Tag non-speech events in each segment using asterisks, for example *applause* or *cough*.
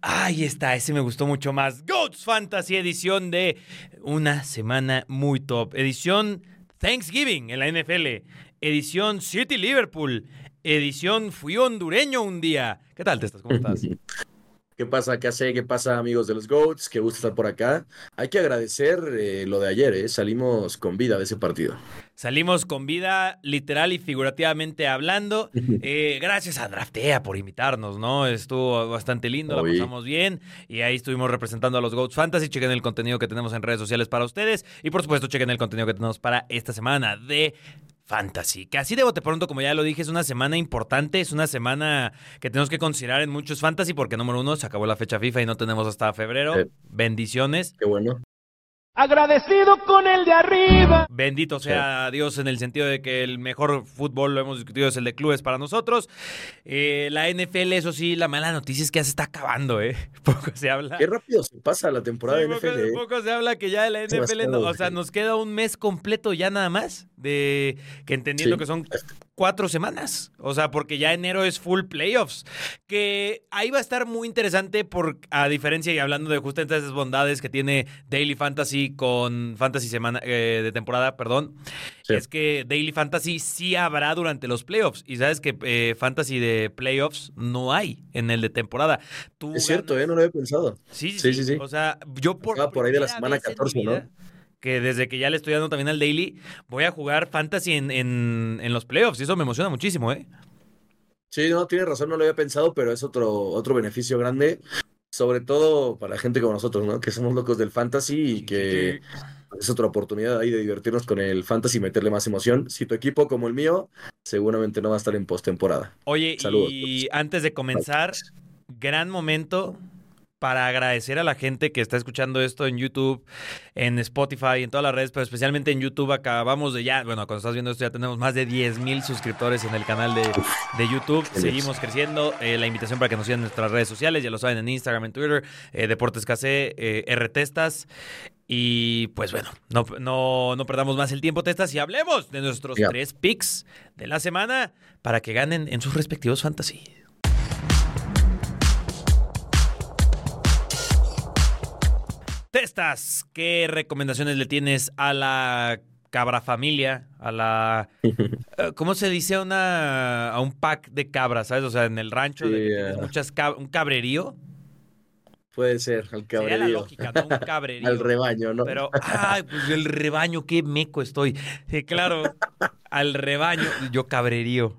Ahí está, ese me gustó mucho más. Goats Fantasy edición de una semana muy top. Edición Thanksgiving en la NFL. Edición City Liverpool. Edición Fui hondureño un día. ¿Qué tal, Testas? ¿Cómo estás? ¿Qué pasa? ¿Qué? ¿Qué pasa, amigos de los GOATs? Qué gusto estar por acá. Hay que agradecer eh, lo de ayer, ¿eh? Salimos con vida de ese partido. Salimos con vida, literal y figurativamente hablando. *laughs* Eh, gracias a Draftea por invitarnos, ¿no? Estuvo bastante lindo, Oye. la pasamos bien. Y ahí estuvimos representando a los GOATs Fantasy. Chequen el contenido que tenemos en redes sociales para ustedes. Y por supuesto, chequen el contenido que tenemos para esta semana de Fantasy. Que así de bote pronto, como ya lo dije, es una semana importante. Es una semana que tenemos que considerar en muchos Fantasy. Porque, número uno, se acabó la fecha FIFA y no tenemos hasta febrero. Sí. Bendiciones. Qué bueno. Agradecido con el de arriba. Bendito sea Dios en el sentido de que el mejor fútbol, lo hemos discutido, es el de clubes para nosotros. Eh, la NFL, eso sí, la mala noticia es que ya se está acabando, ¿eh? *laughs* Poco se habla. Qué rápido se pasa la temporada Sí, de poco, NFL. ¿eh? poco se habla que ya de la NFL, no- o sea, sí. nos queda un mes completo ya nada más, de que entendiendo Sí. que son cuatro semanas, o sea, porque ya enero es full playoffs, que ahí va a estar muy interesante por, a diferencia y hablando de justamente esas bondades que tiene Daily Fantasy con Fantasy semana eh, de temporada, perdón, Sí. es que Daily Fantasy sí habrá durante los playoffs y sabes que eh, Fantasy de playoffs no hay en el de temporada. Tú Es cierto, ¿eh? No lo había pensado. Sí, sí, Sí, sí. O sea, yo por. Por ahí de la semana vez en mi 14, ¿no? Que desde que ya le estoy dando también al Daily, voy a jugar Fantasy en, en, en los playoffs. Y eso me emociona muchísimo, ¿eh? Sí, no, tienes razón, no lo había pensado, pero es otro, otro beneficio grande. Sobre todo para gente como nosotros, ¿no? Que somos locos del fantasy y que es otra oportunidad ahí de divertirnos con el fantasy y meterle más emoción. Si tu equipo como el mío, seguramente no va a estar en postemporada. Oye, Saludos. y antes de comenzar, gran momento para agradecer a la gente que está escuchando esto en YouTube, en Spotify, en todas las redes, pero especialmente en YouTube. Acabamos de ya, bueno, cuando estás viendo esto ya tenemos más de 10 mil suscriptores en el canal de, de YouTube. Seguimos creciendo. Eh, la invitación para que nos sigan en nuestras redes sociales, ya lo saben, en Instagram, en Twitter, eh, Deportes KC, eh, RTestas. Y pues bueno, no, no, no perdamos más el tiempo, Testas, y hablemos de nuestros tres picks de la semana para que ganen en sus respectivos fantasy. ¿Qué recomendaciones le tienes a la cabra familia? A la. *laughs* eh, ¿Cómo se dice a una, a un pack de cabras, ¿sabes? O sea, en el rancho, de que Sí, tienes eh. muchas cab- un cabrerío. Puede ser, al Sería la cabrerío. lógica, ¿no? Un *laughs* cabrerío. Al rebaño, ¿no? Pero, ay, pues el rebaño, qué meco estoy. Sí, claro, al rebaño, yo cabrerío.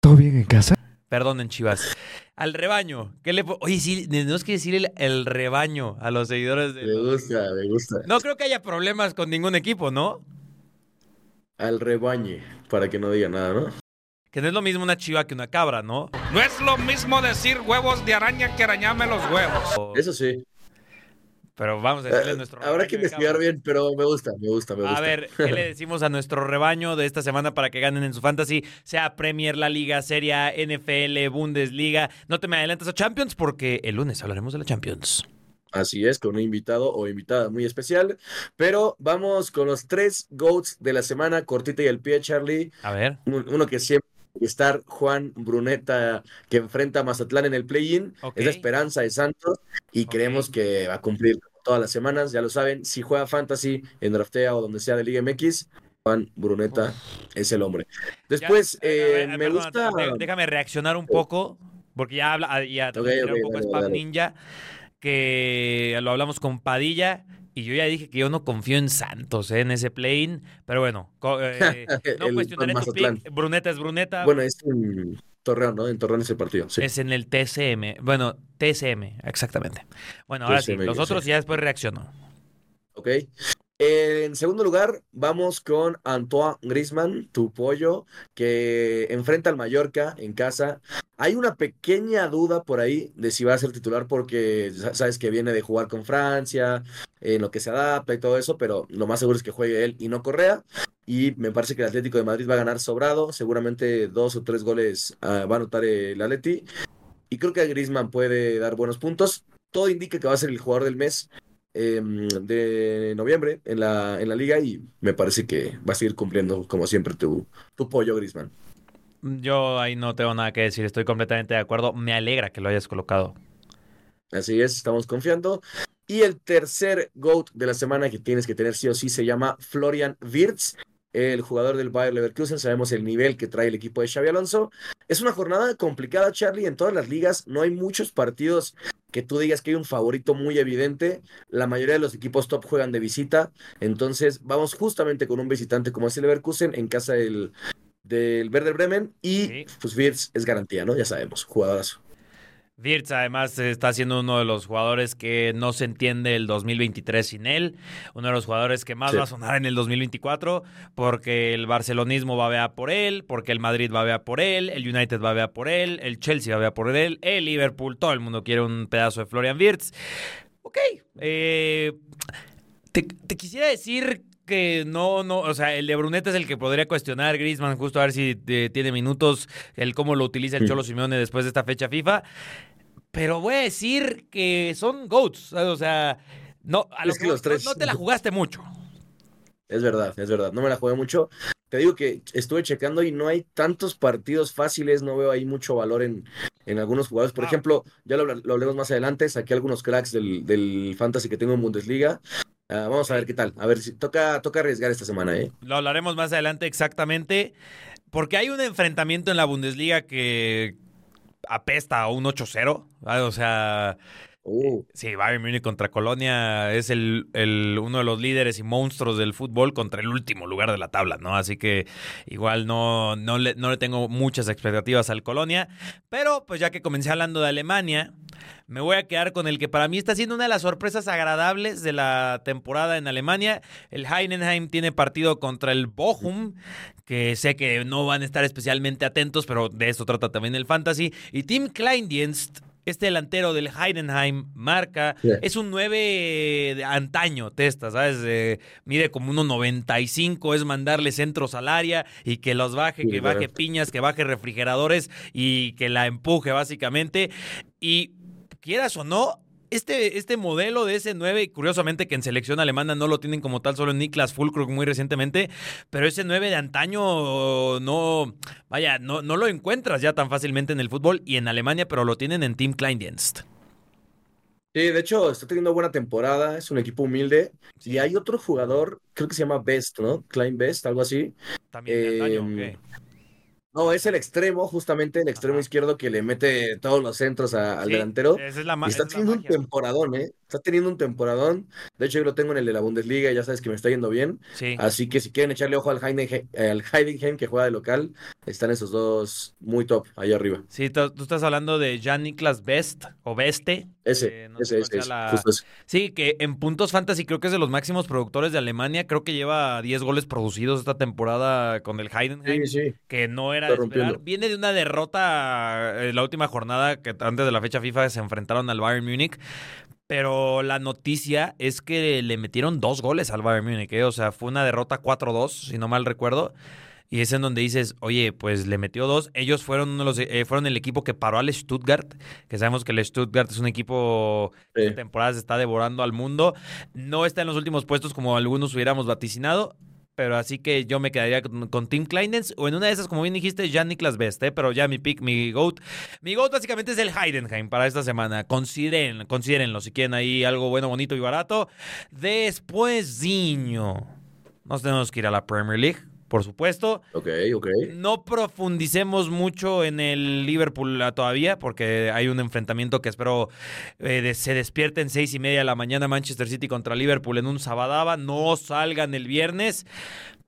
¿Todo bien en casa? Perdonen, chivas. Al rebaño, ¿qué le Oye, sí, tenemos que decir el, el rebaño a los seguidores de. Me gusta, me gusta. No creo que haya problemas con ningún equipo, ¿no? Al rebañe, para que no diga nada, ¿no? Que no es lo mismo una chiva que una cabra, ¿no? No es lo mismo decir huevos de araña que arañarme los huevos. Eso sí. Pero vamos a decirle a Eh, nuestro Habrá que investigar bien, pero me gusta, me gusta, me gusta. A ver, ¿qué le decimos a nuestro rebaño de esta semana para que ganen en su fantasy? Sea Premier, La Liga, Serie A, NFL, Bundesliga. No te me adelantes a Champions porque el lunes hablaremos de la Champions. Así es, con un invitado o invitada muy especial. Pero vamos con los tres GOATs de la semana, cortita y el pie, Charlie. A ver. Un- Uno que siempre estar, Juan Bruneta, que enfrenta a Mazatlán en el play-in. Es la esperanza de Santos y creemos que va a cumplir todas las semanas. Ya lo saben, si juega Fantasy en Draftea o donde sea de Liga MX, Juan Bruneta es el hombre. Después, Ya, eh, ver, me perdón, gusta. Déjame reaccionar un poco, porque ya habla, ah, ya Ok, tiré ok, un poco dale, Spam. Ninja, que lo hablamos con Padilla. Y yo ya dije que yo no confío en Santos, eh, en ese play-in. Pero bueno, co- eh, *laughs* no El cuestionaré tu pick. Bruneta es Bruneta. Bueno, es en Torreón, ¿no? En Torreón es el partido. Sí. Es en el TCM. Bueno, TCM, exactamente. Bueno, ahora sí, los sí. otros ya después reacciono. Ok. En segundo lugar, vamos con Antoine Griezmann, tu pollo, que enfrenta al Mallorca en casa. Hay una pequeña duda por ahí de si va a ser titular porque sa- sabes que viene de jugar con Francia, en lo que se adapta y todo eso, pero lo más seguro es que juegue él y no Correa. Y me parece que el Atlético de Madrid va a ganar sobrado, seguramente dos o tres goles ah, va a anotar el Atleti. Y creo que Griezmann puede dar buenos puntos. Todo indica que va a ser el jugador del mes. Eh, de noviembre en la, en la liga y me parece que va a seguir cumpliendo como siempre tu, tu pollo, Griezmann. Yo ahí no tengo nada que decir, estoy completamente de acuerdo. Me alegra que lo hayas colocado. Así es, estamos confiando. Y el tercer GOAT de la semana que tienes que tener sí o sí se llama Florian Wirtz, el jugador del Bayer Leverkusen. Sabemos el nivel que trae el equipo de Xavi Alonso. Es una jornada complicada, Charlie, en todas las ligas. No hay muchos partidos que tú digas que hay un favorito muy evidente. La mayoría de los equipos top juegan de visita. Entonces, vamos justamente con un visitante como es el Leverkusen en casa del, del Werder Bremen. Y Sí. pues Wirtz es garantía, ¿no? Ya sabemos, jugadorazo. Wirtz además está siendo uno de los jugadores que no se entiende el 2023 sin él, uno de los jugadores que más Sí. va a sonar en el 2024 porque el barcelonismo va a ver por él, porque el Madrid va a ver por él, el United va a ver por él, el Chelsea va a ver por él, el Liverpool, todo el mundo quiere un pedazo de Florian Wirtz. Ok, eh, te, te quisiera decir que no, no, o sea, el de Bruneta es el que podría cuestionar Griezmann justo a ver si eh, tiene minutos, el cómo lo utiliza el. Cholo Simeone después de esta fecha FIFA. Pero voy a decir que son GOATs. O sea, no, a lo Es que los tres- no, no te la jugaste mucho. Es verdad, es verdad. No me la jugué mucho. Te digo que estuve checando y no hay tantos partidos fáciles. No veo ahí mucho valor en, en algunos jugadores. Por Ah. ejemplo, ya lo, lo hablemos más adelante. Saqué algunos cracks del, del fantasy que tengo en Bundesliga. Ah, vamos a ver qué tal. A ver si toca, toca arriesgar esta semana, ¿eh? Lo hablaremos más adelante exactamente. Porque hay un enfrentamiento en la Bundesliga que apesta a un 8-0. ¿vale? O sea, Uh, sí, Bayern Múnich contra Colonia es el, el- uno de los líderes y monstruos del fútbol contra el último lugar de la tabla, ¿no? Así que igual no, no, le, no le tengo muchas expectativas al Colonia. Pero pues ya que comencé hablando de Alemania, me voy a quedar con el que para mí está siendo una de las sorpresas agradables de la temporada en Alemania. El Heidenheim tiene partido contra el Bochum, que sé que no van a estar especialmente atentos, pero de eso trata también el fantasy. Y Tim Kleindienst, este delantero del Heidenheim, marca, Sí. es un 9 de antaño, testa, ¿sabes? Eh, mide como 1.95, es mandarle centros al área y que los baje, Sí, que baje piñas, que baje refrigeradores y que la empuje básicamente. Y quieras o no, este, este modelo de ese 9, curiosamente que en selección alemana no lo tienen como tal, solo en Niklas Fulkrug muy recientemente, pero ese 9 de antaño no, vaya, no, no lo encuentras ya tan fácilmente en el fútbol y en Alemania, pero lo tienen en Team Kleindienst. Sí, de hecho, está teniendo buena temporada. Es un equipo humilde. Y hay otro jugador, creo que se llama Best, ¿no? Klein Best, algo así. También de antaño. No, es el extremo, justamente el extremo Ajá. izquierdo que le mete todos los centros a- al Sí, delantero. Esa es la, Y está la teniendo un temporadón, ¿eh? Está teniendo un temporadón. De hecho, yo lo tengo en el de la Bundesliga y ya sabes que me está yendo bien. Sí. Así que si quieren echarle ojo al Heidenheim, al Heidenheim que juega de local, están esos dos muy top ahí arriba. Sí, tú, tú estás hablando de Jan Niklas Best o Beste. Ese, Eh, no ese, la- justo ese. Sí, que en puntos fantasy creo que es de los máximos productores de Alemania. Creo que lleva 10 goles producidos esta temporada con el Heidenheim, Sí, sí. que no era esperar. Viene de una derrota en la última jornada que antes de la fecha FIFA se enfrentaron al Bayern Múnich. Pero la noticia es que le metieron dos goles al Bayern Múnich. ¿eh? O sea, fue una derrota 4-2, si no mal recuerdo. Y es en donde dices, oye, pues le metió dos. Ellos fueron uno de los, eh, fueron el equipo que paró al Stuttgart, que sabemos que el Stuttgart es un equipo Sí. esta temporada se está devorando al mundo. No está en los últimos puestos como algunos hubiéramos vaticinado. Pero así que yo me quedaría con, con Tim Kleinens o en una de esas, como bien dijiste, Jan Niklas Best, ¿eh? pero ya mi pick, mi GOAT. Mi GOAT básicamente es el Heidenheim para esta semana. Consideren, considérenlo si quieren ahí algo bueno, bonito y barato. Después, Diño. Nos tenemos que ir a la Premier League, por supuesto. Ok, ok. No profundicemos mucho en el Liverpool todavía, porque hay un enfrentamiento que espero eh, de- se despierte en seis y media de la mañana Manchester City contra Liverpool en un sabadaba. No salgan el viernes,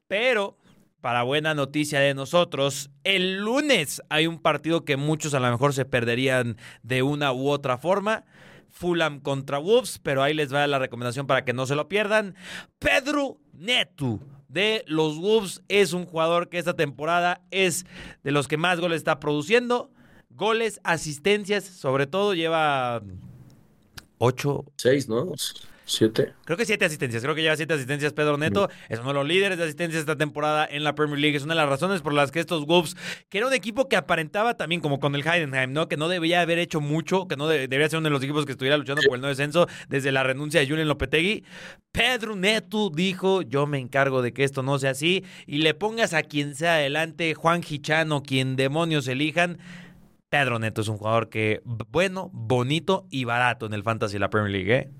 pero para buena noticia de nosotros, el lunes hay un partido que muchos a lo mejor se perderían de una u otra forma. Fulham contra Wolves, pero ahí les va la recomendación para que no se lo pierdan. Pedro Neto de los Wolves es un jugador que esta temporada es de los que más goles está produciendo. Goles, asistencias, sobre todo lleva ocho, Seis, ¿no? ¿Siete? Creo que siete asistencias. Creo que lleva siete asistencias Pedro Neto. Es uno de los líderes de asistencias esta temporada en la Premier League. Es una de las razones por las que estos Wolves, que era un equipo que aparentaba también como con el Heidenheim, ¿no? Que no debía haber hecho mucho, que no de- debería ser uno de los equipos que estuviera luchando por el no descenso desde la renuncia de Julian Lopetegui. Pedro Neto dijo, yo me encargo de que esto no sea así y le pongas a quien sea adelante, Juan Gichano, quien demonios elijan. Pedro Neto es un jugador que bueno, bonito y barato en el Fantasy de la Premier League, ¿eh?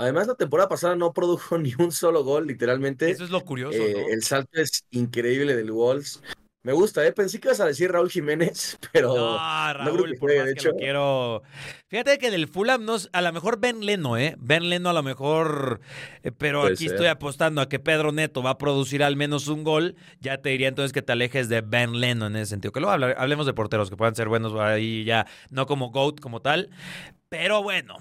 Además, la temporada pasada no produjo *laughs* ni un solo gol, literalmente. Eso es lo curioso, Eh, ¿no? El salto es increíble del Wolves. Me gusta, ¿eh? Pensé que ibas a decir Raúl Jiménez, *laughs* pero No, creo Raúl, que por juegue, más de que lo hecho. quiero. Fíjate que del Fulham, no, a lo mejor Ben Leno, ¿eh? Ben Leno a lo mejor. eh, pero Puede aquí ser. estoy apostando a que Pedro Neto va a producir al menos un gol. Ya te diría entonces que te alejes de Ben Leno en ese sentido. Que luego hablemos de porteros que puedan ser buenos ahí ya, no como GOAT como tal. Pero bueno.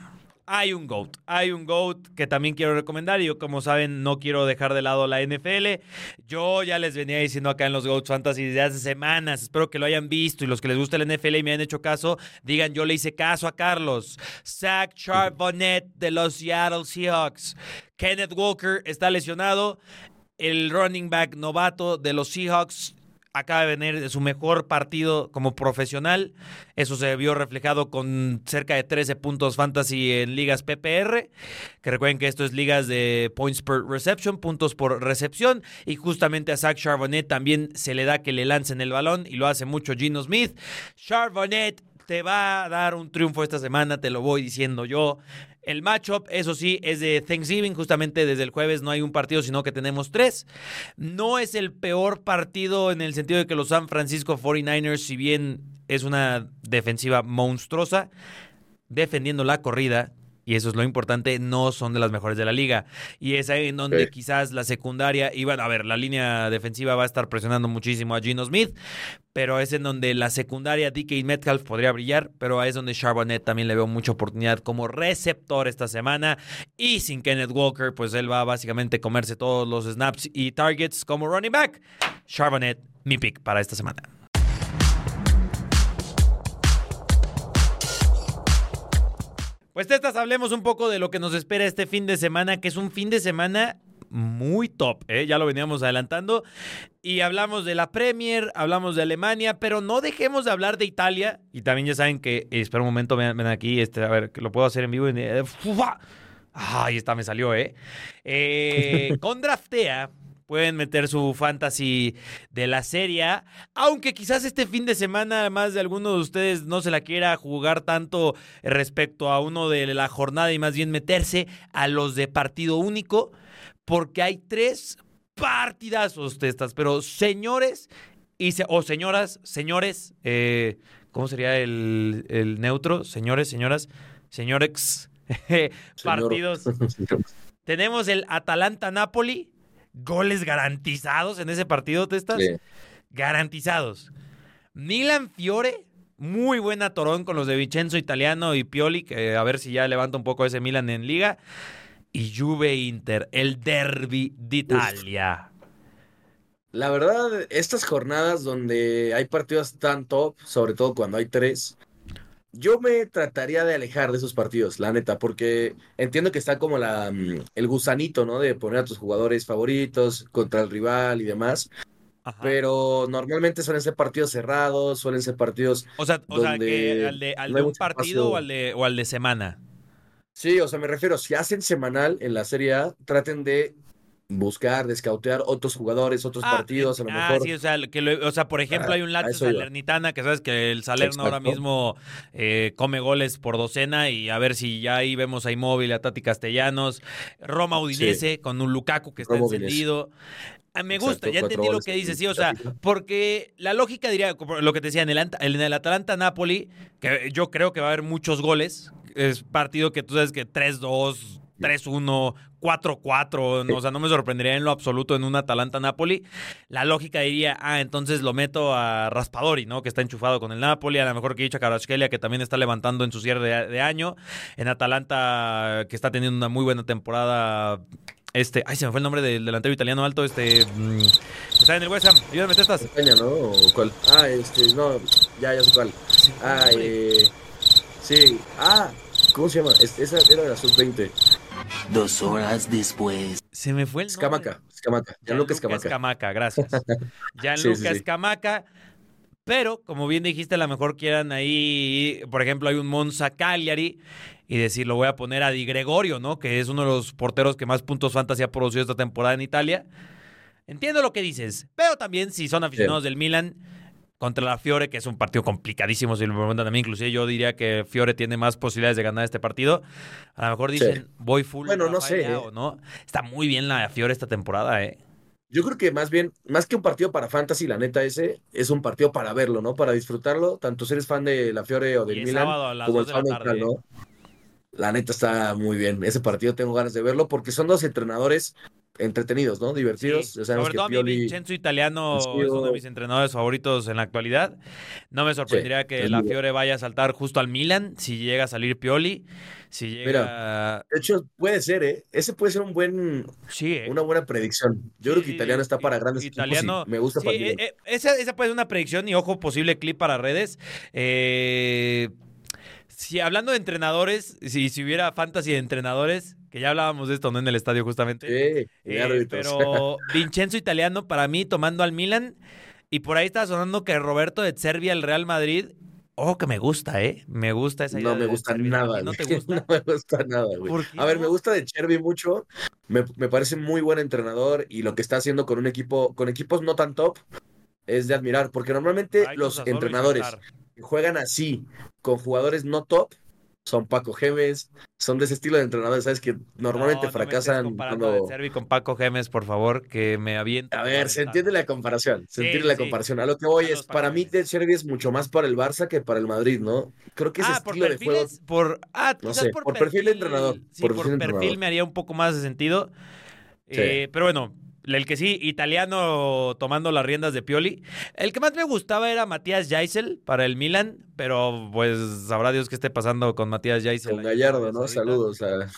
Hay un GOAT, hay un GOAT que también quiero recomendar y yo como saben no quiero dejar de lado la NFL. Yo ya les venía diciendo acá en los GOAT Fantasy desde hace semanas, espero que lo hayan visto y los que les gusta la NFL y me han hecho caso, digan yo le hice caso a Carlos. Zach Charbonnet de los Seattle Seahawks. Kenneth Walker está lesionado. El running back novato de los Seahawks acaba de venir su mejor partido como profesional. Eso se vio reflejado con cerca de 13 puntos fantasy en ligas PPR. Que recuerden que esto es ligas de points per reception, puntos por recepción. Y justamente a Zach Charbonnet también se le da que le lancen el balón y lo hace mucho Gino Smith. Charbonnet te va a dar un triunfo esta semana, te lo voy diciendo yo. El matchup, eso sí, es de Thanksgiving. Justamente desde el jueves no hay un partido, sino que tenemos tres. No es el peor partido en el sentido de que los San Francisco 49ers, si bien es una defensiva monstruosa, defendiendo la corrida, y eso es lo importante, no son de las mejores de la liga. Y es ahí en donde Sí. quizás la secundaria, y bueno, a ver, la línea defensiva va a estar presionando muchísimo a Gino Smith, pero es en donde la secundaria DK Metcalf podría brillar, pero es donde Charbonnet también le veo mucha oportunidad como receptor esta semana. Y sin Kenneth Walker, pues él va a básicamente comerse todos los snaps y targets como running back. Charbonnet, mi pick para esta semana. Pues Testas, hablemos un poco de lo que nos espera este fin de semana, que es un fin de semana muy top, ¿eh? ya lo veníamos adelantando. Y hablamos de la Premier, hablamos de Alemania, pero no dejemos de hablar de Italia. Y también ya saben que, espera un momento, ven, ven aquí, este, a ver, que lo puedo hacer en vivo. ahí está, me salió, ¿eh? eh *laughs* con Draftea pueden meter su fantasy de la serie, aunque quizás este fin de semana más de alguno de ustedes no se la quiera jugar tanto respecto a uno de la jornada y más bien meterse a los de partido único, porque hay tres partidazos testas, pero señores y se- o señoras, señores, eh, ¿cómo sería el, el neutro? Señores, señoras, señores, *laughs* partidos. *laughs* Tenemos el Atalanta-Napoli. Goles garantizados en ese partido, ¿te Sí. Garantizados. Milan Fiore, muy buena Torón con los de Vincenzo Italiano y Pioli, que a ver si ya levanta un poco ese Milan en liga. Y Juve Inter, el derby d'Italia. La verdad, estas jornadas donde hay partidos tan top, sobre todo cuando hay tres, yo me trataría de alejar de esos partidos, la neta, porque entiendo que está como la, mm, el gusanito, ¿no? De poner a tus jugadores favoritos contra el rival y demás, Ajá. pero normalmente suelen ser partidos cerrados, suelen ser partidos, o sea, o sea que al de, al no de un partido o al de, o al de semana. sí, o sea, me refiero, si hacen semanal en la Serie A, traten de buscar, de escautear otros jugadores, otros Ah, partidos, a lo ah, mejor. sí, o sea, que lo- o sea, por ejemplo, Ah, hay un Lazio. Salernitana que sabes que el Salerno ahora mismo eh, come goles por docena y a ver si ya ahí vemos a Inmóvil, a Tati Castellanos, Roma Udinese con un Lukaku que está Udinese. encendido. Ah, Me gusta, Exacto, ya entendí lo que dices, sí, o sea, porque la lógica diría, lo que te decía, en el, en el Atalanta-Napoli, que yo creo que va a haber muchos goles, es partido que tú sabes que 3-2, 3-1, 4-4, no, o sea, no me sorprendería en lo absoluto en un Atalanta-Napoli. La lógica diría, ah, entonces lo meto a Raspadori, ¿no? Que está enchufado con el Napoli, a lo mejor que dicho Kvaratskhelia, que también está levantando en su cierre de, de año. En Atalanta, que está teniendo una muy buena temporada. Este, ay, se me fue el nombre del delantero italiano alto, este, mm, está en el West Ham. Ayúdame, testas. Peña, ¿no? ¿O cuál? Ah, este, no, ya, ya sé cuál. Ah, eh, sí. Ah, ¿cómo se llama? Es- esa era de la sub-20. Dos horas después. Se me fue el nombre. Escamaca, Escamaca. Gianluca Escamaca. Escamaca, gracias. *laughs* Gianluca Sí, sí, sí. Escamaca. Pero, como bien dijiste, a lo mejor quieran ahí, por ejemplo, hay un Monza Cagliari y decir, lo voy a poner a Di Gregorio, ¿no? Que es uno de los porteros que más puntos fantasy ha producido esta temporada en Italia. Entiendo lo que dices, pero también si son aficionados del Milan contra la Fiore, que es un partido complicadísimo, si lo preguntan a mí, inclusive yo diría que Fiore tiene más posibilidades de ganar este partido. A lo mejor dicen, voy full. Bueno, no sé, ¿eh? ¿no? Está muy bien la Fiore esta temporada, ¿eh? Yo creo que más bien, más que un partido para fantasy, la neta ese es un partido para verlo, ¿no? Para disfrutarlo, tanto si eres fan de la Fiore o del Milan, sábado a las como el 2 de la fan tarde, neutral, ¿no? La neta está muy bien. Ese partido tengo ganas de verlo porque son dos entrenadores entretenidos, ¿no? Divertidos. Sí, Sobre todo a mí Pioli- Vincenzo Italiano es uno de mis entrenadores favoritos en la actualidad. No me sorprendería que la. Fiore vaya a saltar justo al Milan si llega a salir Pioli. Si llega... De hecho, puede ser, ¿eh? Ese puede ser un buen, sí, ¿eh? una buena predicción. Yo creo que Italiano está para grandes italiano, y me gusta sí, para eh, eh, esa, esa puede ser una predicción y ojo, posible clip para redes. Eh, si hablando de entrenadores, si, si hubiera fantasy de entrenadores, que ya hablábamos de esto ¿no? en el estadio justamente. Sí, Eh, pero *laughs* Vincenzo Italiano para mí tomando al Milan y por ahí está sonando que Roberto de Serbia al Real Madrid. Ojo que me gusta, ¿eh? Me gusta esa idea. No me gusta Chervi. ¿A ti nada, ¿No te *laughs* gusta? No me gusta nada, güey. ¿Por qué A ver, me gusta de Cherby mucho. Me, me parece muy buen entrenador y lo que está haciendo con un equipo, con equipos no tan top, es de admirar. Porque normalmente Ay, los entrenadores que juegan así con jugadores no top son Paco Gemes, son de ese estilo de entrenadores, ¿sabes? Que normalmente No, no me estés fracasan comparando cuando. De Servi con Paco Gemes, por favor, que me avienta. A ver, se entiende la comparación, se Sí, entiende la sí. comparación. A lo que voy A es, para mí. De Cherby es mucho más para el Barça que para el Madrid, ¿no? Creo que ese Ah, por estilo de juego por ah, No sé, por, por perfil de entrenador, Sí, por perfil de perfil entrenador. me haría un poco más de sentido. Eh, pero bueno, el que sí, italiano tomando las riendas de Pioli. El que más me gustaba era Matías Jaisel para el Milan, pero pues sabrá Dios qué esté pasando con Matías Jaisel. con Gallardo, ¿no? Saludos a,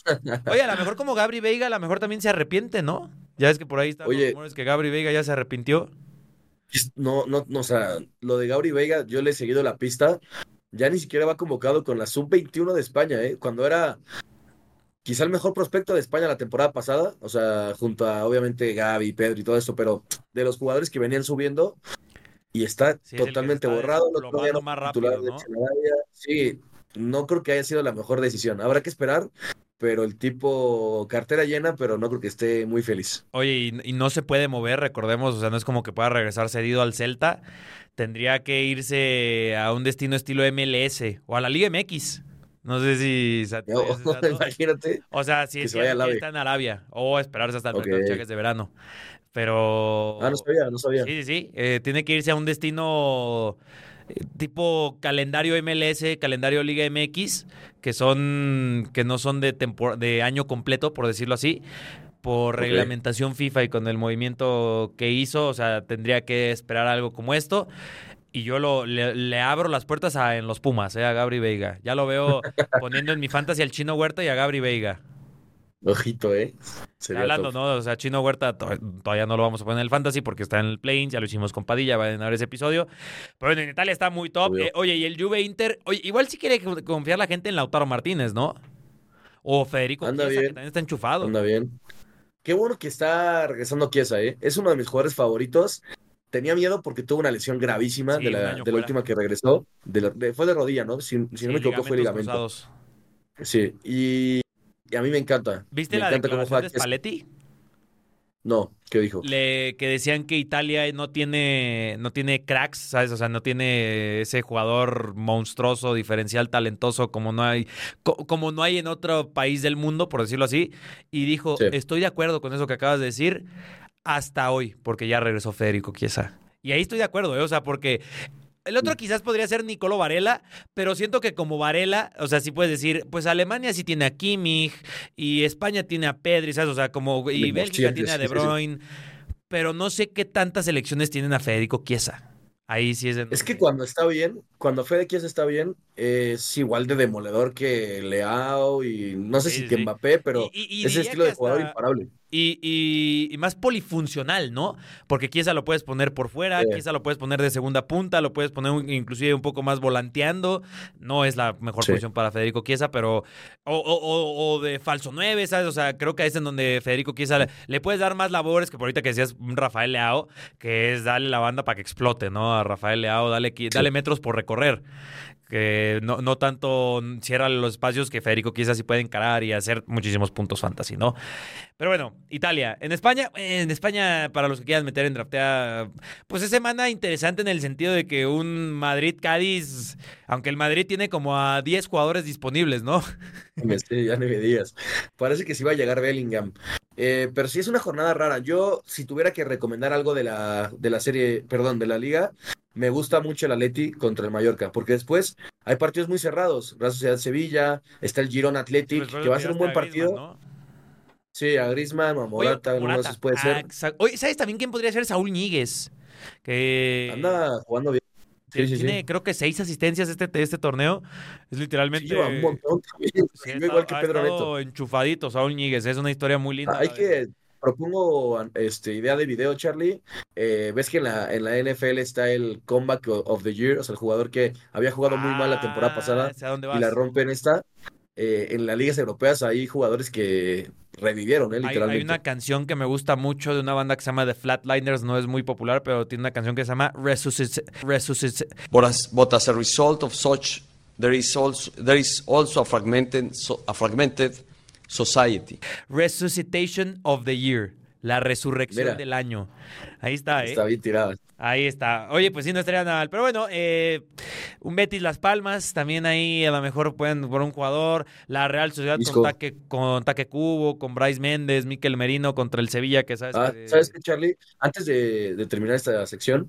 Oye, a lo mejor como Gabri Veiga, a lo mejor también se arrepiente, ¿no? Ya es que por ahí están los Oye. rumores que Gabri Veiga ya se arrepintió. No, no, no, o sea, lo de Gabri Veiga, yo le he seguido la pista. Ya ni siquiera va convocado con la sub-21 de España, ¿eh? Cuando era quizá el mejor prospecto de España la temporada pasada, o sea, junto a obviamente Gaby, Pedro y todo eso, pero de los jugadores que venían subiendo y está Sí, totalmente está borrado. El otro día más rápido. Sí, no creo que haya sido la mejor decisión. Habrá que esperar, pero el tipo cartera llena, pero no creo que esté muy feliz. Oye, y, y no se puede mover, recordemos, o sea, no es como que pueda regresar cedido al Celta. Tendría que irse a un destino estilo MLS o a la Liga MX. No sé si... dato. *laughs* imagínate. O sea, si AVE. está en Arabia o esperarse hasta el Ok. mercado de verano. Pero... Ah, no sabía, no sabía. Sí, sí, sí. Eh, tiene que irse a un destino eh, tipo calendario MLS, calendario Liga MX, que son que no son de tempor- de año completo, por decirlo así, por reglamentación FIFA y con el movimiento que hizo, o sea, tendría que esperar algo como esto. Y yo lo, le, le abro las puertas a, en los Pumas, eh, a Gabri Veiga. Ya lo veo *laughs* poniendo en mi fantasy al Chino Huerta y a Gabri Veiga. Ojito, ¿eh? Sería Hablando, top. ¿no? O sea, Chino Huerta to- todavía no lo vamos a poner en el fantasy porque está en el play ya lo hicimos con Padilla, va a ganar ese episodio. Pero en Italia está muy top. Eh, oye, y el Juve Inter, oye, igual si quiere co- confiar la gente en Lautaro Martínez, ¿no? O Federico Anda Chiesa, que bien. también está enchufado. Anda bien. Qué bueno que está regresando Chiesa, ¿eh? Es uno de mis jugadores favoritos. Tenía miedo porque tuvo una lesión gravísima Sí, de la, de última que regresó. De la- de- fue de rodilla, ¿no? Si, si Sí, no me equivoco, fue ligamento. cruzados. Sí, y, y a mí me encanta. ¿Viste me la encanta cómo declaración de juega Chiesa. Spalletti? No, ¿qué dijo? Le, que decían que Italia no tiene, no tiene cracks, ¿sabes? O sea, no tiene ese jugador monstruoso, diferencial, talentoso como no hay, co- como no hay en otro país del mundo, por decirlo así. Y dijo, Sí. estoy de acuerdo con eso que acabas de decir hasta hoy, porque ya regresó Federico Chiesa. Y ahí estoy de acuerdo, ¿eh? O sea, porque el otro quizás podría ser Nicolo Varela, pero siento que como Varela, o sea, sí puedes decir, pues Alemania sí tiene a Kimmich y España tiene a Pedri, ¿sabes? O sea, como y Bélgica tiene a De. Bruyne, pero no sé qué tantas elecciones tienen a Federico Chiesa. Ahí sí es en Es que cuando está bien, cuando Fede Chiesa está bien, es igual de demoledor que Leao y no sé Sí, si que. Mbappé, pero Y- y- ese estilo de jugador hasta- imparable. Y, y- y más polifuncional, ¿no? Porque Chiesa lo puedes poner por fuera, Sí. Lo puedes poner de segunda punta, lo puedes poner un- inclusive un poco más volanteando. No es la mejor Sí. posición para Federico Chiesa, pero... O, o- o- o de falso 9, ¿sabes? O sea, creo que ahí es en donde Federico Chiesa le, le puedes dar más labores que por ahorita que decías Rafael Leao, que es darle la banda para que explote, ¿no? A Rafael Leao, dale, dale metros por recorrer. Que no, no tanto cierra los espacios que Federico Chiesa sí puede encarar y hacer muchísimos puntos fantasy, ¿no? Pero bueno, Italia. En España, en España, para los que quieran meter en draftea, pues es semana interesante en el sentido de que un Madrid-Cádiz, aunque el Madrid tiene como a 10 jugadores disponibles, ¿no? Estoy- ya ni me digas. Parece que sí va a llegar Bellingham. Eh, pero sí es una jornada rara. Yo, si tuviera que recomendar algo de la, de la serie, perdón, de la liga, me gusta mucho el Atleti contra el Mallorca, porque después hay partidos muy cerrados. Real Sociedad Sevilla, está el Girón Athletic, que va a ser un buen partido. Sí, a Griezmann o a Morata, de esos puede Ah, ser. exacto. Oye, ¿sabes también quién podría ser? Saúl Ñíguez. Que Anda jugando bien. Sí, sí, tiene, sí. creo que seis asistencias este, este torneo. Es literalmente. Un montón también. Está- *laughs* igual que ha Pedro estado Neto. enchufadito, Saúl Ñíguez. Es una historia muy linda. Hay que, propongo este, idea de video, Charlie. Eh, ves que en la, en la NFL está el Comeback of the Year, o sea, el jugador que había jugado muy mal la temporada Ah, pasada y la rompe en esta. Eh, en las ligas europeas hay jugadores que revivieron, eh, Hay, hay literalmente. una canción que me gusta mucho de una banda que se llama The Flatliners, no es muy popular, pero tiene una canción que se llama Resuscit. Resuscit But as, but as a result of such, there is also, there is also a, fragmented, so- a fragmented society. Resuscitation of the Year. La resurrección Mira. del año. Ahí está, ¿eh? Está bien tirada. Ahí está. Oye, pues sí, no estaría nada mal. Pero bueno, eh, un Betis Las Palmas, también ahí a lo mejor pueden por un jugador. La Real Sociedad con. Taque, con Taque Cubo, con Bryce Méndez, Miquel Merino contra el Sevilla, que sabes Ah, que- ¿sabes qué, Charlie? Antes de, de terminar esta sección,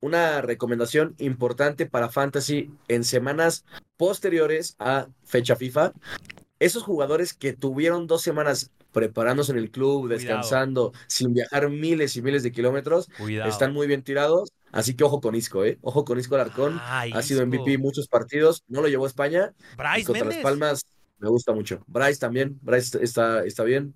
una recomendación importante para Fantasy en semanas posteriores a fecha FIFA. Esos jugadores que tuvieron dos semanas preparándose en el club, descansando, sin viajar miles y miles de kilómetros, Cuidado. están muy bien tirados. Así que ojo con Isco, ¿eh? Ojo con Isco Alarcón. Ah, ha sido. MVP muchos partidos, no lo llevó a España. Bryce contra Méndez. Las Palmas me gusta mucho. Bryce también, Bryce está, está bien.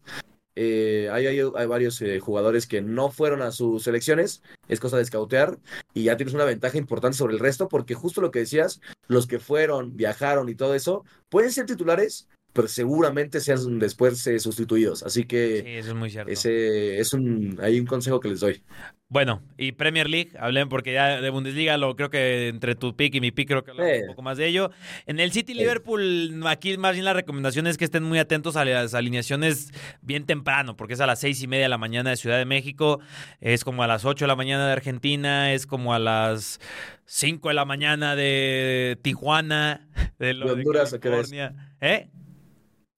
Eh, hay, hay, hay varios eh, jugadores que no fueron a sus selecciones, es cosa de escautear y ya tienes una ventaja importante sobre el resto porque justo lo que decías, los que fueron, viajaron y todo eso, pueden ser titulares, pero seguramente sean después eh, sustituidos. Así que Sí, eso es muy cierto. ese es un, hay un consejo que les doy. Bueno, y Premier League, hablemos porque ya de Bundesliga lo creo que entre tu pick y mi pick creo que hablamos Eh. un poco más de ello. En el City Eh. Liverpool, aquí más bien la recomendación es que estén muy atentos a las alineaciones bien temprano, porque es a las seis y media de la mañana de Ciudad de México, es como a las ocho de la mañana de Argentina, es como a las cinco de la mañana de Tijuana, de, lo ¿De Honduras? California. ¿Eh?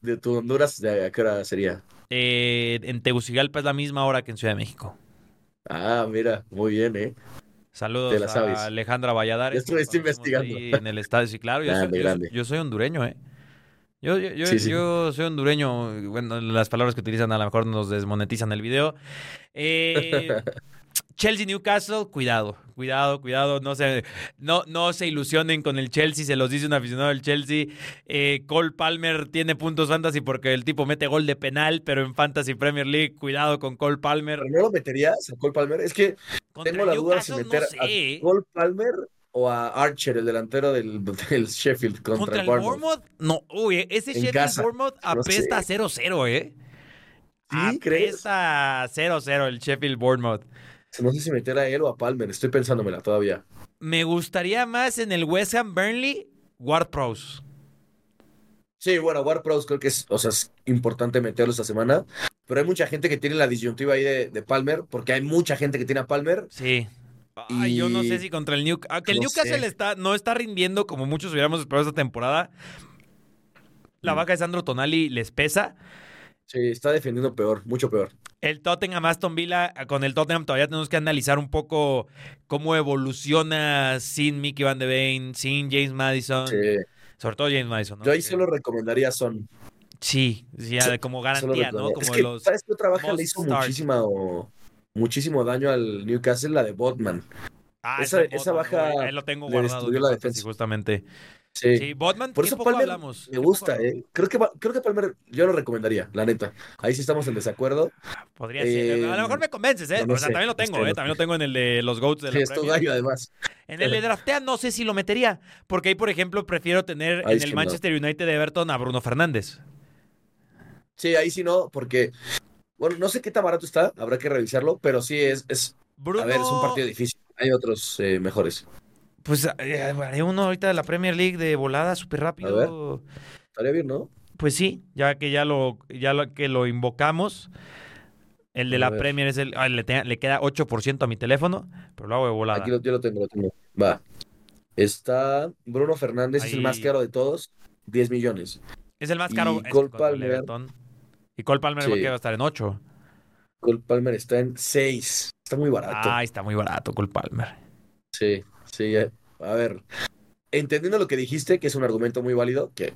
De tu Honduras, ¿de a qué hora sería? Eh, en Tegucigalpa es la misma hora que en Ciudad de México. Ah, mira, muy bien, ¿eh? Saludos la a. Alejandra Valladares. Que conocemos investigando. En el estadio, sí, claro. Yo, Grande, soy, yo- grande. yo soy hondureño, ¿eh? Yo, yo, yo, Sí, sí. yo soy hondureño. Bueno, las palabras que utilizan a lo mejor nos desmonetizan el video. Eh, *laughs* Chelsea Newcastle, cuidado, cuidado, cuidado. No se, no, no se ilusionen con el Chelsea, se los dice un aficionado del Chelsea. Eh, Cole Palmer tiene puntos fantasy porque el tipo mete gol de penal, pero en Fantasy Premier League, cuidado con Cole Palmer. ¿Pero no lo meterías a Cole Palmer? Es que Contra tengo la duda si meter no sé. a Cole Palmer o a Archer, el delantero del, del Sheffield contra, Contra el Bournemouth. Bournemouth, no, uy, ese En Sheffield casa. Bournemouth No sé. apesta a 0-0, ¿eh? ¿Sí? Apesta a 0-0 el Sheffield Bournemouth. No sé si meter a él o a Palmer, estoy pensándomela todavía. Me gustaría más en el West Ham Burnley, Ward Prowse. Sí, bueno, War Pros creo que es, o sea, es importante meterlo esta semana, pero hay mucha gente que tiene la disyuntiva ahí de, de Palmer, porque hay mucha gente que tiene a Palmer. Sí. Ay, yo no Y- sé si contra el Newcastle. Aunque el no Newcastle está, no está rindiendo como muchos hubiéramos esperado esta temporada. La Mm. vaca de Sandro Tonali les pesa. Sí, está defendiendo peor, mucho peor. El Tottenham Aston Villa, con el Tottenham todavía tenemos que analizar un poco cómo evoluciona sin Mickey Van de Ven, sin James Madison. Sí. Sobre todo James Madison, ¿no? Yo ahí solo recomendaría Son. Sí, ya Sí, como garantía, ¿no? Como es que, los. ¿sabes qué otra baja le hizo muchísima o- muchísimo daño al Newcastle? La de Botman. Ah, esa, ese esa Botman, baja ahí lo tengo le guardado. destruyó en la defensa. Justamente. Sí. Sí, Botman, Por eso poco Palmer hablamos. me gusta. ¿eh? Creo que, creo que Palmer yo lo recomendaría, la neta. Ahí sí estamos en desacuerdo. Podría ser. Eh, A lo mejor me convences, ¿eh? no, no o sea, sé, también lo tengo, ¿eh? no. También lo tengo en el de los GOATs de Sí, la es gallo, además. En el de draftea no sé si lo metería, porque ahí, por ejemplo, prefiero tener Ahí en el no. Manchester United de Everton a Bruno Fernández. Sí, ahí sí no, porque, bueno, no sé qué tan barato está, habrá que revisarlo, pero sí es, es Bruno, a ver, es un partido difícil. Hay otros eh, mejores. Pues eh, haré uno ahorita de la Premier League de volada súper rápido. Estaría bien, ¿no? Pues sí, ya que ya lo, ya lo- que lo invocamos. El de A la ver. Premier es el. le, te- le queda 8% a mi teléfono, pero lo hago de volada. Aquí lo, yo lo tengo, lo tengo. Va. Está Bruno Fernández, es el más caro de todos, 10 millones. Es el más Y caro. es Cole Palmer. Y Cole Palmer Sí. va a estar en 8. Cole Palmer está en 6. Está muy barato. Ah, está muy barato Cole Palmer. Sí, sí. eh, A ver, entendiendo lo que dijiste, que es un argumento muy válido, que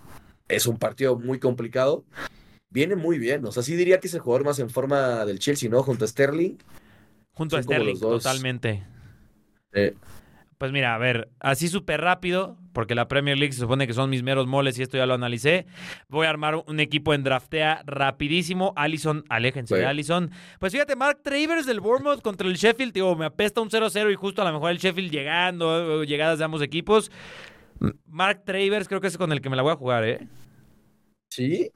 es un partido muy complicado, viene muy bien. O sea, sí diría que es el jugador más en forma del Chelsea, ¿no? Junto a Sterling. Junto a Son Sterling, totalmente. Eh, Pues mira, a ver, así súper rápido, porque la Premier League se supone que son mis meros moles y esto ya lo analicé. Voy a armar un equipo en draftea rapidísimo. Allison, aléjense de. Allison. Pues fíjate, Mark Travers del Bournemouth contra el Sheffield, digo, me apesta un 0-0 y justo a lo mejor el Sheffield llegando, eh, llegadas de ambos equipos. Mark Travers creo que es con el que me la voy a jugar, ¿eh? sí.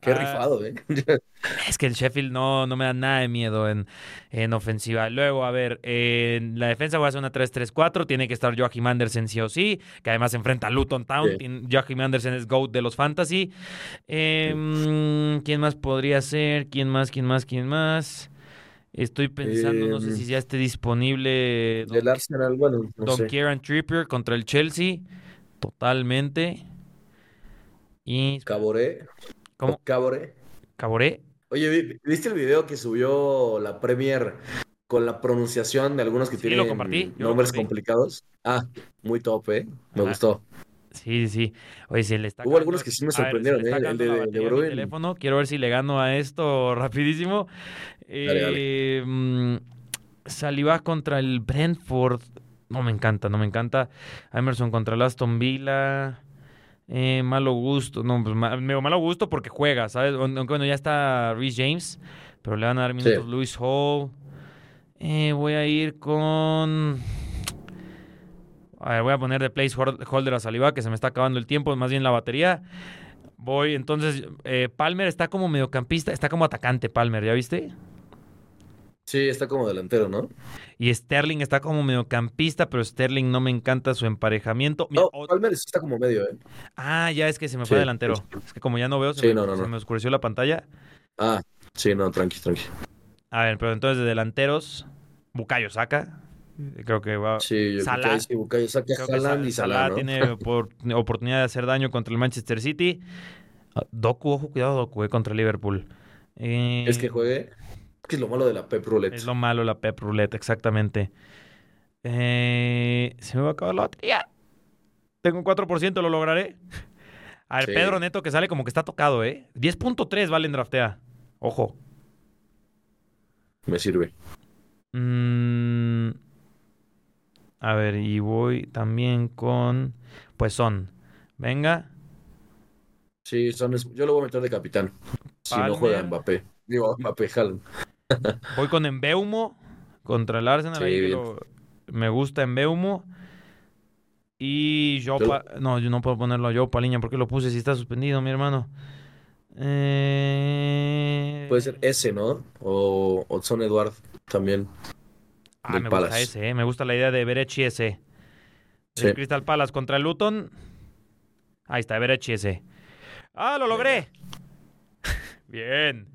Qué Ah. rifado, ¿eh? *laughs* Es que el Sheffield no, no me da nada de miedo en, en ofensiva. Luego, a ver, en la defensa voy a hacer una 3-3-4. Tiene que estar Joachim Andersen sí o sí, que además se enfrenta a Luton Town. Sí. Joachim Andersen es GOAT de los Fantasy. Em, ¿Quién más podría ser? ¿Quién más? ¿Quién más? ¿Quién más? Estoy pensando, no sé Em, si ya esté disponible Del Arsenal, bueno, no Don sé. Kieran Trippier contra el Chelsea. Totalmente. Y... Caboré. ¿Cómo? Caboré. ¿Caboré? Oye, ¿vi- ¿viste el video que subió la Premier con la pronunciación de algunos que Sí, lo tienen compartí, lo nombres complicados? Ah, muy top, ¿eh? Me Ajá. gustó. Sí, sí. Oye, se le está Hubo algunos que sí me ver, sorprendieron, ¿eh? El de- de de mi Bruyne. teléfono. Quiero ver si le gano a esto *laughs* rapidísimo. Dale. Eh, mm, contra el Brentford. No me encanta, no me encanta. Emerson contra el Aston Villa. Eh, malo gusto. No, pues ma- me- malo gusto porque juega, ¿sabes? Aunque bueno, ya está Reece James, pero le van a dar minutos Sí. Luis Hall. Eh, voy a ir con. A ver, voy a poner de placeholder a Saliba, que se me está acabando el tiempo, más bien la batería. Voy, entonces, eh, Palmer está como mediocampista, está como atacante Palmer, ¿ya viste? Sí, está como delantero, ¿no? Y Sterling está como mediocampista, pero Sterling no me encanta su emparejamiento. Mira, No, o- Palmer está como medio, ¿eh? ah, ya es que se me fue Sí, delantero. Es que como ya no veo, se, Sí, me, no, no, se no. me oscureció la pantalla. Ah, sí, no, tranqui, tranqui. A ver, pero entonces de delanteros, Bukayo Saka. Creo que va. Sí, yo que Salah. sí, Bukayo saca Creo que Haaland Sa- y Salah, ¿no? tiene *laughs* opor- oportunidad de hacer daño contra el Manchester City. Ah, Doku, ojo, cuidado, Doku, eh, contra Liverpool. Eh, Es que juegue. Que es lo malo de la Pep Roulette. Es lo malo la Pep Roulette, exactamente. Eh, se me va a acabar la batería. Tengo un 4%, lo lograré. A ver, Sí. Pedro Neto que sale como que está tocado, ¿eh? 10.3 vale en draftea. Ojo. Me sirve. Mm, a ver, y voy también con. Pues son. Venga. Sí, son, yo lo voy a meter de capitán. Si no juega Mbappé. Digo, Mbappé, Haaland. Voy con Embeumo contra el Arsenal. Sí, ahí bien. lo- me gusta Embeumo. Y yo, Yo- no, yo no puedo ponerlo a Joe Paliña porque lo puse si está suspendido, mi hermano. Eh... Puede ser ese, ¿no? O Odson Eduard también. Ah, del me gusta Palace. ese, eh, me gusta la idea de Berechi ese. Sí. El Crystal Palace contra el Luton. Ahí está, Berechi ese. ¡Ah, lo logré! *laughs* Bien.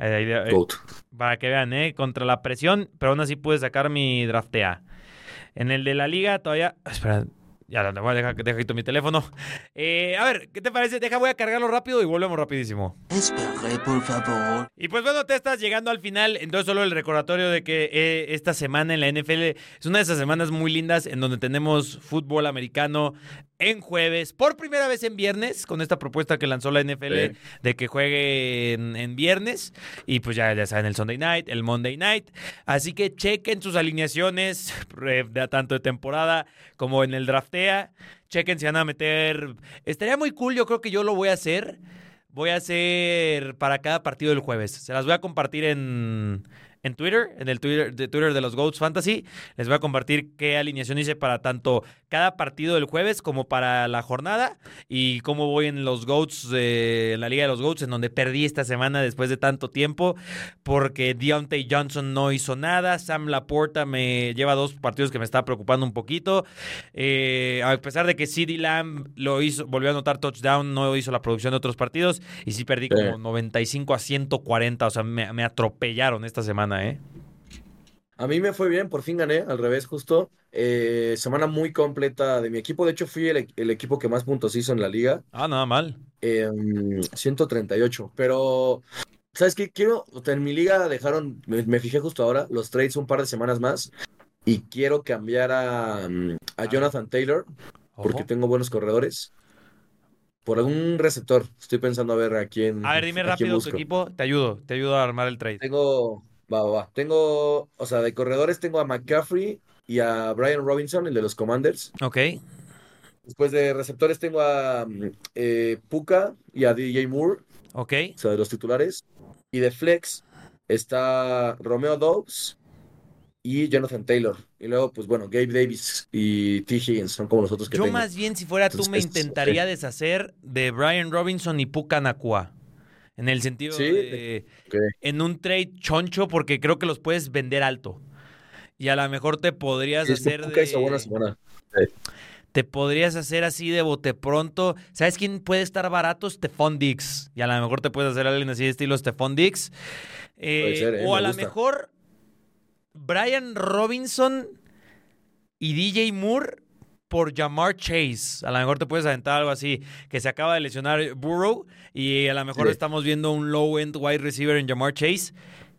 Ahí- ahí- ahí- Goat. Para que vean, ¿eh? Contra la presión, pero aún así pude sacar mi draftea. En el de la liga todavía... Espera, ya te voy a dejar deja quito mi teléfono. Eh, a ver, ¿qué te parece? Deja, voy a cargarlo rápido y volvemos rapidísimo. Espere, por favor. Y pues bueno, te estás llegando al final. Entonces solo el recordatorio de que eh, esta semana en la NFL es una de esas semanas muy lindas en donde tenemos fútbol americano en jueves, por primera vez en viernes, con esta propuesta que lanzó la NFL Sí. de que juegue en, en viernes. Y pues ya, ya saben, el Sunday night, el Monday night. Así que chequen sus alineaciones, eh, de, tanto de temporada como en el draftea. Chequen si van a meter. Estaría muy cool, yo creo que yo lo voy a hacer. Voy a hacer para cada partido del jueves. Se las voy a compartir en, en Twitter, en el Twitter de, Twitter de los Goats Fantasy. Les voy a compartir qué alineación hice para tanto cada partido del jueves como para la jornada y cómo voy en los Goats, de, en la Liga de los Goats, en donde perdí esta semana después de tanto tiempo porque Deontay Johnson no hizo nada. Sam Laporta me lleva dos partidos que me está preocupando un poquito. Eh, a pesar de que CD Lamb lo hizo, volvió a anotar touchdown, no hizo la producción de otros partidos y sí perdí como 95 a 140. O sea, me, me atropellaron esta semana, ¿eh? A mí me fue bien, por fin gané, al revés, justo. Eh, semana muy completa de mi equipo. De hecho, fui el, el equipo que más puntos hizo en la liga. Ah, nada mal. eh, 138. Pero, ¿sabes qué? Quiero, en mi liga dejaron, me, me fijé justo ahora, los trades un par de semanas más. Y quiero cambiar a, mm, a Jonathan Taylor, porque Ojo. tengo buenos corredores. Por algún receptor. Estoy pensando a ver a quién. A ver, dime a rápido tu equipo. Te ayudo, te ayudo a armar el trade. Tengo, va, va, va. Tengo, o sea, de corredores tengo a McCaffrey y a Brian Robinson, el de los Commanders. Ok. Después de receptores tengo a mm, eh, Puka y a DJ Moore, Ok. o sea, de los titulares. Y de flex está Romeo Dobbs y Jonathan Taylor. Y luego, pues bueno, Gabe Davis y T. Higgins son como los otros que Yo tengo. más bien, si fuera tú, me intentaría deshacer de Brian Robinson y Puka Nakua. En el sentido Sí, de... En un trade choncho, porque creo que los puedes vender alto. Y a lo mejor te podrías Sí, hacer de... semana. Te podrías hacer así de bote pronto. ¿Sabes quién puede estar barato? Stephon Dix. Y a lo mejor te puedes hacer alguien así de estilo Stephon Dix. Eh, ser, ¿eh? O a lo mejor Brian Robinson y DJ Moore por Jamar Chase. A lo mejor te puedes aventar algo así, que se acaba de lesionar Burrow y a lo mejor Sí. estamos viendo un low-end wide receiver en Jamar Chase,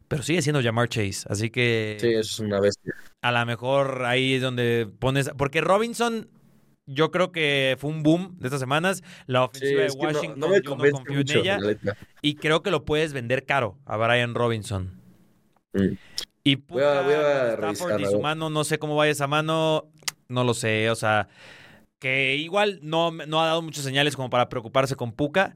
pero sigue siendo Jamar Chase. Así que Sí, es una bestia. a lo mejor ahí es donde pones. Porque Robinson, yo creo que fue un boom de estas semanas. La ofensiva de no- Washington, no, me yo no convence confío mucho, en ella. Y creo que lo puedes vender caro a Brian Robinson. Mm. Y Voy a- Puka, voy a Stafford revisarla, y su mano, no sé cómo vaya esa mano, no lo sé, o sea, que igual no, no ha dado muchas señales como para preocuparse con Puka,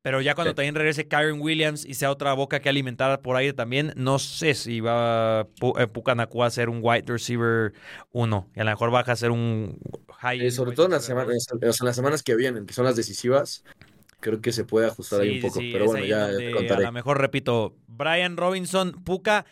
pero ya cuando Sí. también regrese Kyron Williams y sea otra boca que alimentar por ahí también, no sé si va Pu- eh, Puka Nakua a ser un wide receiver 1 y a lo mejor baja a ser un high. Sí, sobre todo en las semanas, o sea, en las semanas que vienen, que son las decisivas, creo que se puede ajustar ahí un poco. sí, pero bueno, ya, ya te a contaré. lo mejor repito, Brian Robinson, Puka,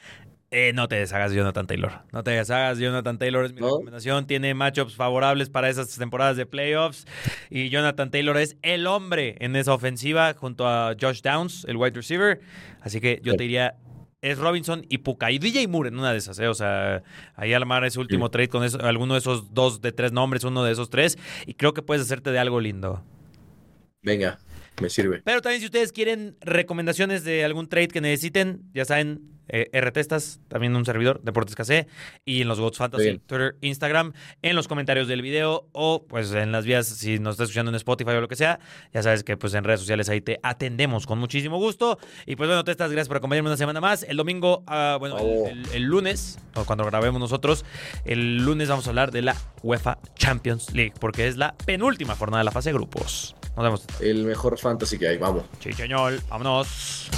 eh, no te deshagas de Jonathan Taylor. No te deshagas de Jonathan Taylor, es mi ¿No? recomendación. Tiene matchups favorables para esas temporadas de playoffs. Y Jonathan Taylor es el hombre en esa ofensiva junto a Josh Downs, el wide receiver. Así que yo Sí. te diría. Es Robinson y Puka. Y DJ Moore en una de esas, ¿eh? O sea, ahí armar ese último trade con eso- alguno de esos dos de tres nombres, uno de esos tres. Y creo que puedes hacerte de algo lindo. Venga, me sirve. Pero también si ustedes quieren recomendaciones de algún trade que necesiten, ya saben, eh, RTestas, también un servidor, Deportes KC, y en los Muy Fantasy, bien. Twitter, Instagram, en los comentarios del video o pues en las vías, si nos estás escuchando en Spotify o lo que sea, ya sabes que pues en redes sociales ahí te atendemos con muchísimo gusto. Y pues bueno, Testas, gracias por acompañarme una semana más. El domingo, ah, bueno, el, Bravo. el- el lunes, o cuando grabemos nosotros, el lunes vamos a hablar de la UEFA Champions League, porque es la penúltima jornada de la fase de grupos. Nos vemos. El mejor fantasy que hay, vamos. Chicheñol, vámonos.